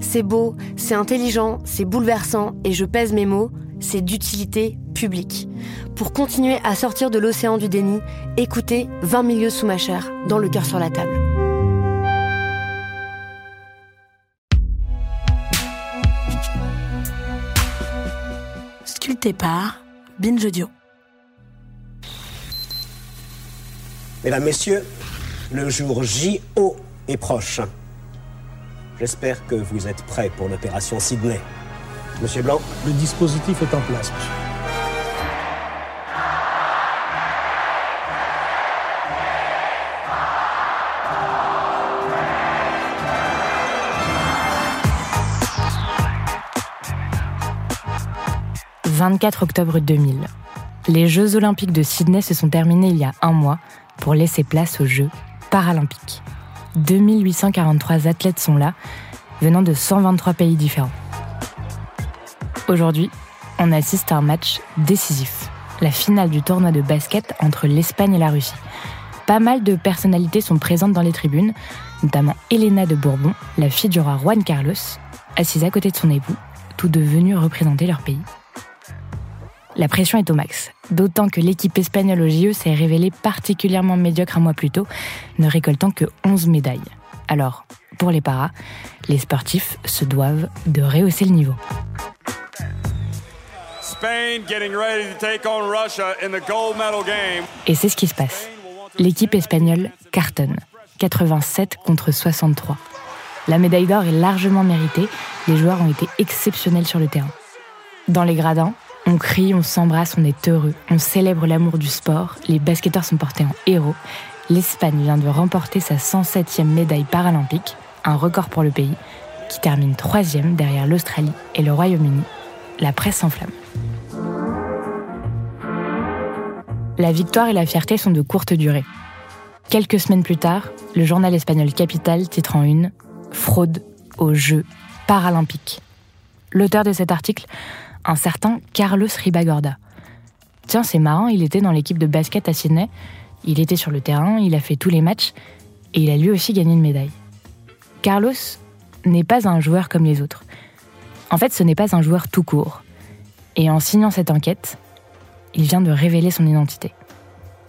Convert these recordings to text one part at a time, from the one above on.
C'est beau, c'est intelligent, c'est bouleversant, et je pèse mes mots, c'est d'utilité publique. Pour continuer à sortir de l'océan du déni, écoutez 20 milieux sous ma chair, dans le cœur sur la table. Sculpté par Binge Audio. Mesdames, Messieurs, le jour J.O. est proche. J'espère que vous êtes prêts pour l'opération Sydney. Monsieur Blanc? Le dispositif est en place, monsieur. « 24 octobre 2000. Les Jeux olympiques de Sydney se sont terminés il y a un mois pour laisser place aux Jeux paralympiques. 2843 athlètes sont là, venant de 123 pays différents. Aujourd'hui, on assiste à un match décisif, la finale du tournoi de basket entre l'Espagne et la Russie. Pas mal de personnalités sont présentes dans les tribunes, notamment Elena de Bourbon, la fille du roi Juan Carlos, assise à côté de son époux, tous deux venus représenter leur pays. La pression est au max, d'autant que l'équipe espagnole au JE s'est révélée particulièrement médiocre un mois plus tôt, ne récoltant que 11 médailles. Alors, pour les paras, les sportifs se doivent de rehausser le niveau. Et c'est ce qui se passe. L'équipe espagnole cartonne. 87 contre 63. La médaille d'or est largement méritée. Les joueurs ont été exceptionnels sur le terrain. Dans les gradins, on crie, on s'embrasse, on est heureux. On célèbre l'amour du sport. Les basketteurs sont portés en héros. L'Espagne vient de remporter sa 107e médaille paralympique, un record pour le pays, qui termine troisième derrière l'Australie et le Royaume-Uni. La presse s'enflamme. La victoire et la fierté sont de courte durée. Quelques semaines plus tard, le journal espagnol Capital titre en une Fraude aux Jeux paralympiques. L'auteur de cet article, un certain Carlos Ribagorda. Tiens, c'est marrant, il était dans l'équipe de basket à Sydney, il était sur le terrain, il a fait tous les matchs, et il a lui aussi gagné une médaille. Carlos n'est pas un joueur comme les autres. En fait, ce n'est pas un joueur tout court. Et en signant cette enquête, il vient de révéler son identité.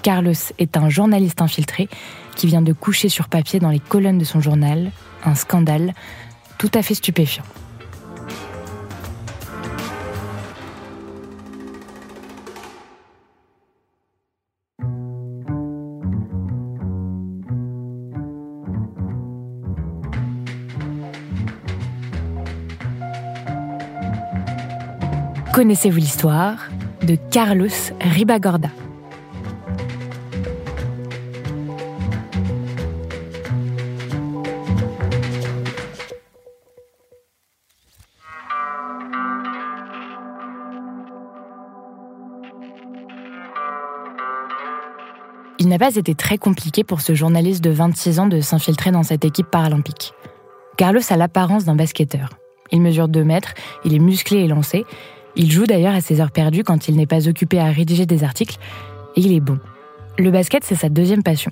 Carlos est un journaliste infiltré qui vient de coucher sur papier dans les colonnes de son journal un scandale tout à fait stupéfiant. Connaissez-vous l'histoire de Carlos Ribagorda? Il n'a pas été très compliqué pour ce journaliste de 26 ans de s'infiltrer dans cette équipe paralympique. Carlos a l'apparence d'un basketteur. Il mesure 2 mètres, il est musclé et lancé, il joue d'ailleurs à ses heures perdues quand il n'est pas occupé à rédiger des articles, et il est bon. Le basket, c'est sa deuxième passion.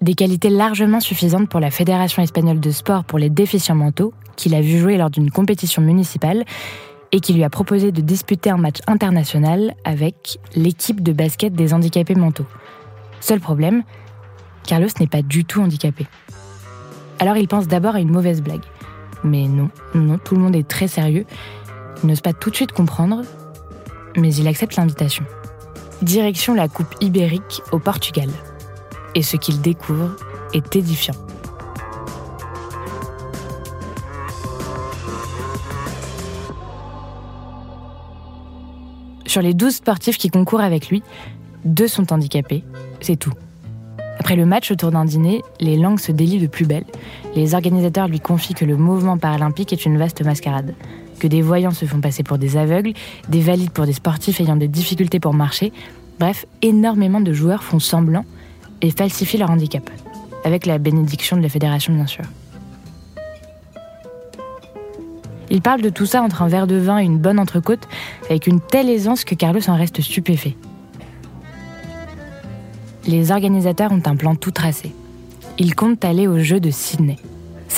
Des qualités largement suffisantes pour la Fédération espagnole de sport pour les déficients mentaux, qu'il a vu jouer lors d'une compétition municipale, et qui lui a proposé de disputer un match international avec l'équipe de basket des handicapés mentaux. Seul problème, Carlos n'est pas du tout handicapé. Alors il pense d'abord à une mauvaise blague. Mais non, non, tout le monde est très sérieux. Il n'ose pas tout de suite comprendre, mais il accepte l'invitation. Direction la Coupe ibérique au Portugal. Et ce qu'il découvre est édifiant. Sur les 12 sportifs qui concourent avec lui, deux sont handicapés, c'est tout. Après le match autour d'un dîner, les langues se délient de plus belle. Les organisateurs lui confient que le mouvement paralympique est une vaste mascarade, que des voyants se font passer pour des aveugles, des valides pour des sportifs ayant des difficultés pour marcher. Bref, énormément de joueurs font semblant et falsifient leur handicap, avec la bénédiction de la fédération bien sûr. Il parle de tout ça entre un verre de vin et une bonne entrecôte, avec une telle aisance que Carlos en reste stupéfait. Les organisateurs ont un plan tout tracé. Ils comptent aller aux Jeux de Sydney.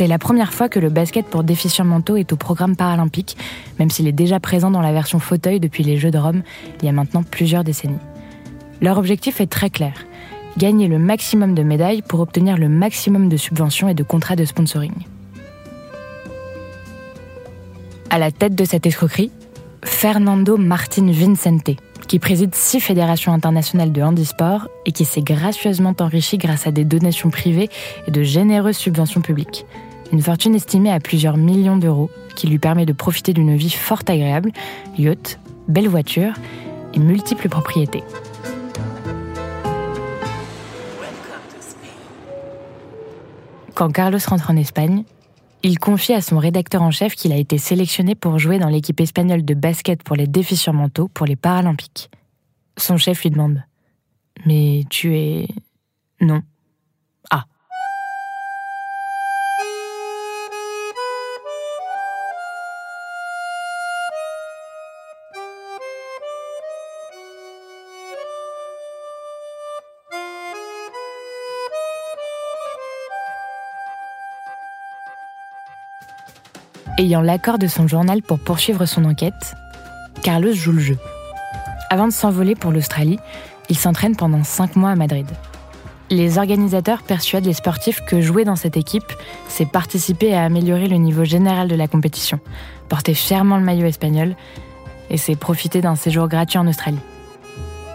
C'est la première fois que le basket pour déficients mentaux est au programme paralympique, même s'il est déjà présent dans la version fauteuil depuis les Jeux de Rome il y a maintenant plusieurs décennies. Leur objectif est très clair gagner le maximum de médailles pour obtenir le maximum de subventions et de contrats de sponsoring. À la tête de cette escroquerie, Fernando Martin Vincente, qui préside six fédérations internationales de handisport et qui s'est gracieusement enrichi grâce à des donations privées et de généreuses subventions publiques. Une fortune estimée à plusieurs millions d'euros qui lui permet de profiter d'une vie fort agréable, yacht, belle voiture et multiples propriétés. Quand Carlos rentre en Espagne, il confie à son rédacteur en chef qu'il a été sélectionné pour jouer dans l'équipe espagnole de basket pour les déficients mentaux pour les Paralympiques. Son chef lui demande Mais tu es. Non. Ayant l'accord de son journal pour poursuivre son enquête, Carlos joue le jeu. Avant de s'envoler pour l'Australie, il s'entraîne pendant cinq mois à Madrid. Les organisateurs persuadent les sportifs que jouer dans cette équipe, c'est participer à améliorer le niveau général de la compétition, porter fièrement le maillot espagnol, et c'est profiter d'un séjour gratuit en Australie.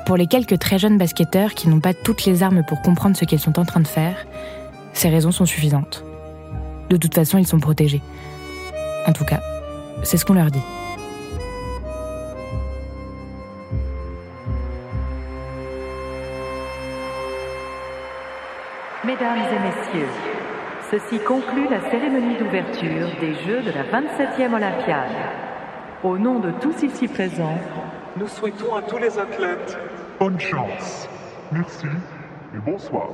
Pour les quelques très jeunes basketteurs qui n'ont pas toutes les armes pour comprendre ce qu'ils sont en train de faire, ces raisons sont suffisantes. De toute façon, ils sont protégés. En tout cas, c'est ce qu'on leur dit. Mesdames et messieurs, ceci conclut la cérémonie d'ouverture des Jeux de la 27e Olympiade. Au nom de tous ici présents, nous souhaitons à tous les athlètes bonne chance. Merci et bonsoir.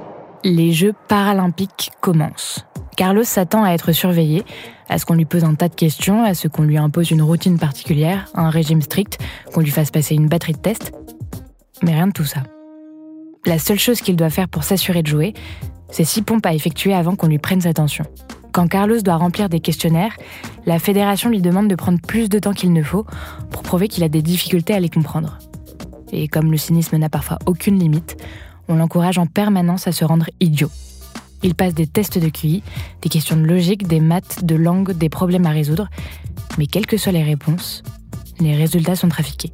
Les Jeux paralympiques commencent. Carlos s'attend à être surveillé, à ce qu'on lui pose un tas de questions, à ce qu'on lui impose une routine particulière, un régime strict, qu'on lui fasse passer une batterie de tests. Mais rien de tout ça. La seule chose qu'il doit faire pour s'assurer de jouer, c'est six pompes à effectuer avant qu'on lui prenne sa tension. Quand Carlos doit remplir des questionnaires, la fédération lui demande de prendre plus de temps qu'il ne faut pour prouver qu'il a des difficultés à les comprendre. Et comme le cynisme n'a parfois aucune limite, on l'encourage en permanence à se rendre idiot. Il passe des tests de QI, des questions de logique, des maths, de langue, des problèmes à résoudre, mais quelles que soient les réponses, les résultats sont trafiqués.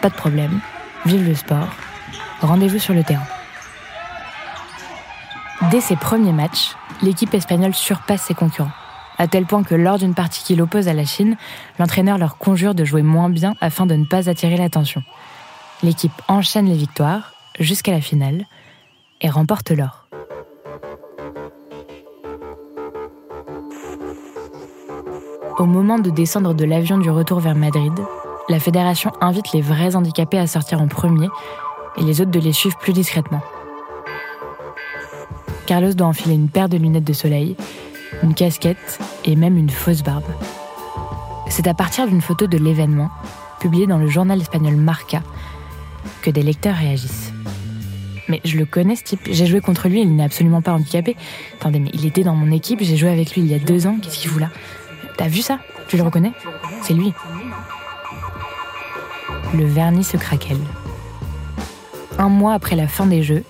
Pas de problème, vive le sport, rendez-vous sur le terrain. Dès ses premiers matchs, l'équipe espagnole surpasse ses concurrents, à tel point que lors d'une partie qui l'oppose à la Chine, l'entraîneur leur conjure de jouer moins bien afin de ne pas attirer l'attention. L'équipe enchaîne les victoires jusqu'à la finale et remporte l'or. Au moment de descendre de l'avion du retour vers Madrid, la fédération invite les vrais handicapés à sortir en premier et les autres de les suivre plus discrètement. Carlos doit enfiler une paire de lunettes de soleil, une casquette et même une fausse barbe. C'est à partir d'une photo de l'événement, publiée dans le journal espagnol Marca, que des lecteurs réagissent. Mais je le connais ce type, j'ai joué contre lui, il n'est absolument pas handicapé. Attendez, mais il était dans mon équipe, j'ai joué avec lui il y a deux ans, qu'est-ce qu'il fout là? T'as vu ça? Tu le reconnais? C'est lui. Le vernis se craquelle. Un mois après la fin des Jeux,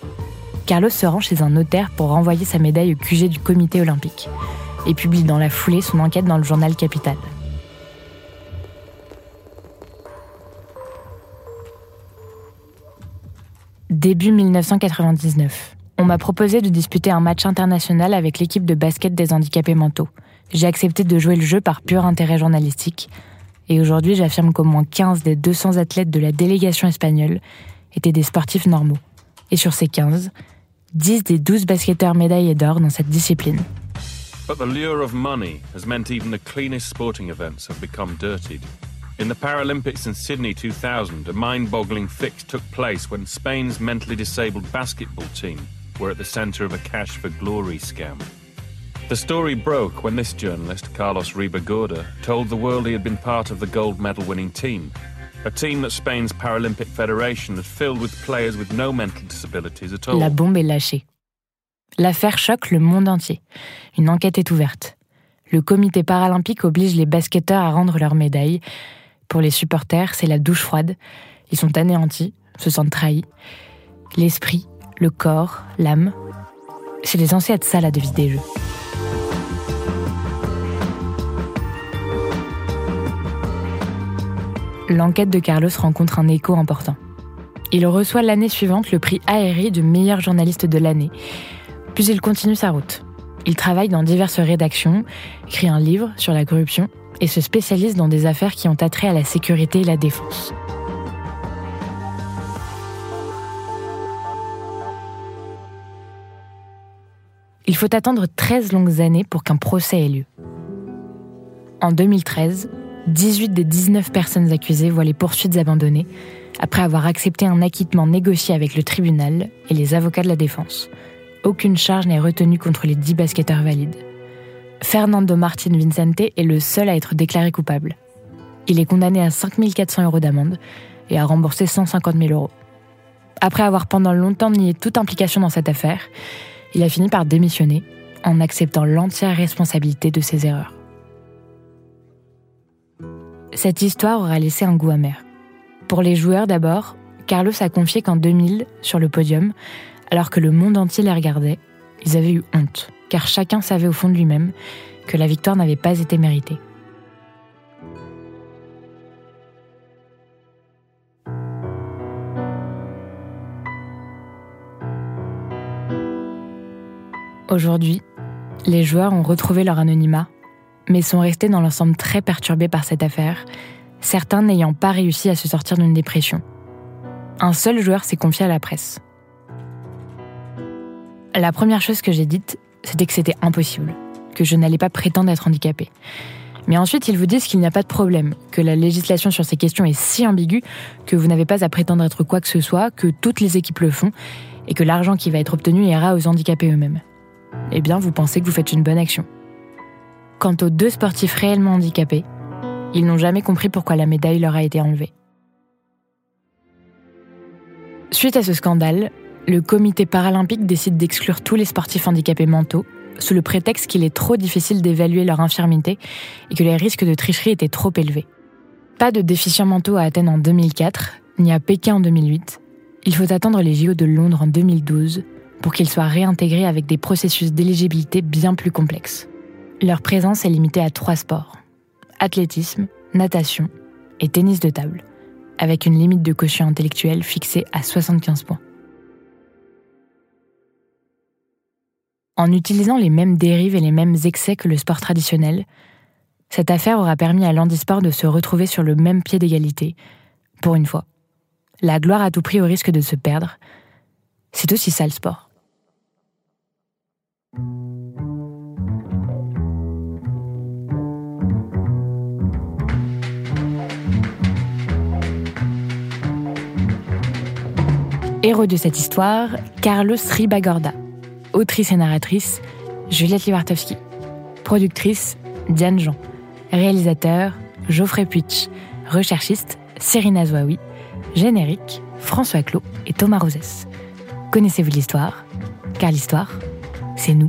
Carlos se rend chez un notaire pour renvoyer sa médaille au QG du comité olympique et publie dans la foulée son enquête dans le journal Capital. Début 1999. On m'a proposé de disputer un match international avec l'équipe de basket des handicapés mentaux. J'ai accepté de jouer le jeu par pur intérêt journalistique. Et aujourd'hui, j'affirme qu'au moins 15 des 200 athlètes de la délégation espagnole étaient des sportifs normaux. Et sur ces 15, 10 des 12 basketteurs médaillés d'or dans cette discipline. But the lure of money has meant even the cleanest sporting events have become dirtied. In the Paralympics in Sydney 2000, a mind boggling fix took place when Spain's mentally disabled basketball team were at the centre of a cash for glory scam. The story broke when this journalist, Carlos Ribagorda, told the world he had been part of the gold medal winning team, a team that Spain's Paralympic Federation had filled with players with no mental disabilities at all. La bombe est lâchée. L'affaire choque le monde entier. Une enquête est ouverte. Le comité paralympique oblige les basketteurs à rendre leurs médailles. Pour les supporters, c'est la douche froide. Ils sont anéantis, se sentent trahis. L'esprit, le corps, l'âme. C'est censé être ça la devise des Jeux. L'enquête de Carlos rencontre un écho important. Il reçoit l'année suivante le prix ARI de meilleur journaliste de l'année. Puis il continue sa route. Il travaille dans diverses rédactions, écrit un livre sur la corruption et se spécialise dans des affaires qui ont attrait à la sécurité et la défense. Il faut attendre 13 longues années pour qu'un procès ait lieu. En 2013, 18 des 19 personnes accusées voient les poursuites abandonnées après avoir accepté un acquittement négocié avec le tribunal et les avocats de la défense. Aucune charge n'est retenue contre les 10 basketteurs valides. Fernando Martin Vincente est le seul à être déclaré coupable. Il est condamné à 5400 euros d'amende et à rembourser 150 000 euros. Après avoir pendant longtemps nié toute implication dans cette affaire, il a fini par démissionner en acceptant l'entière responsabilité de ses erreurs. Cette histoire aura laissé un goût amer. Pour les joueurs d'abord, Carlos a confié qu'en 2000, sur le podium, alors que le monde entier les regardait, ils avaient eu honte, car chacun savait au fond de lui-même que la victoire n'avait pas été méritée. Aujourd'hui, les joueurs ont retrouvé leur anonymat mais sont restés dans l'ensemble très perturbés par cette affaire, certains n'ayant pas réussi à se sortir d'une dépression. Un seul joueur s'est confié à la presse. La première chose que j'ai dite, c'était que c'était impossible, que je n'allais pas prétendre être handicapé. Mais ensuite, ils vous disent qu'il n'y a pas de problème, que la législation sur ces questions est si ambiguë que vous n'avez pas à prétendre être quoi que ce soit, que toutes les équipes le font, et que l'argent qui va être obtenu ira aux handicapés eux-mêmes. Eh bien, vous pensez que vous faites une bonne action. Quant aux deux sportifs réellement handicapés, ils n'ont jamais compris pourquoi la médaille leur a été enlevée. Suite à ce scandale, le comité paralympique décide d'exclure tous les sportifs handicapés mentaux sous le prétexte qu'il est trop difficile d'évaluer leur infirmité et que les risques de tricherie étaient trop élevés. Pas de déficients mentaux à Athènes en 2004, ni à Pékin en 2008. Il faut attendre les JO de Londres en 2012 pour qu'ils soient réintégrés avec des processus d'éligibilité bien plus complexes. Leur présence est limitée à trois sports athlétisme, natation et tennis de table, avec une limite de quotient intellectuel fixée à 75 points. En utilisant les mêmes dérives et les mêmes excès que le sport traditionnel, cette affaire aura permis à l'handisport de se retrouver sur le même pied d'égalité, pour une fois. La gloire à tout prix au risque de se perdre, c'est aussi ça le sport. Héros de cette histoire, Carlos Ribagorda. Autrice et narratrice, Juliette Livartowski. Productrice, Diane Jean. Réalisateur, Geoffrey Puitch. Recherchiste, Cyrina Zouaoui. Générique, François Clos et Thomas Rosès. Connaissez-vous l'histoire? Car l'histoire, c'est nous.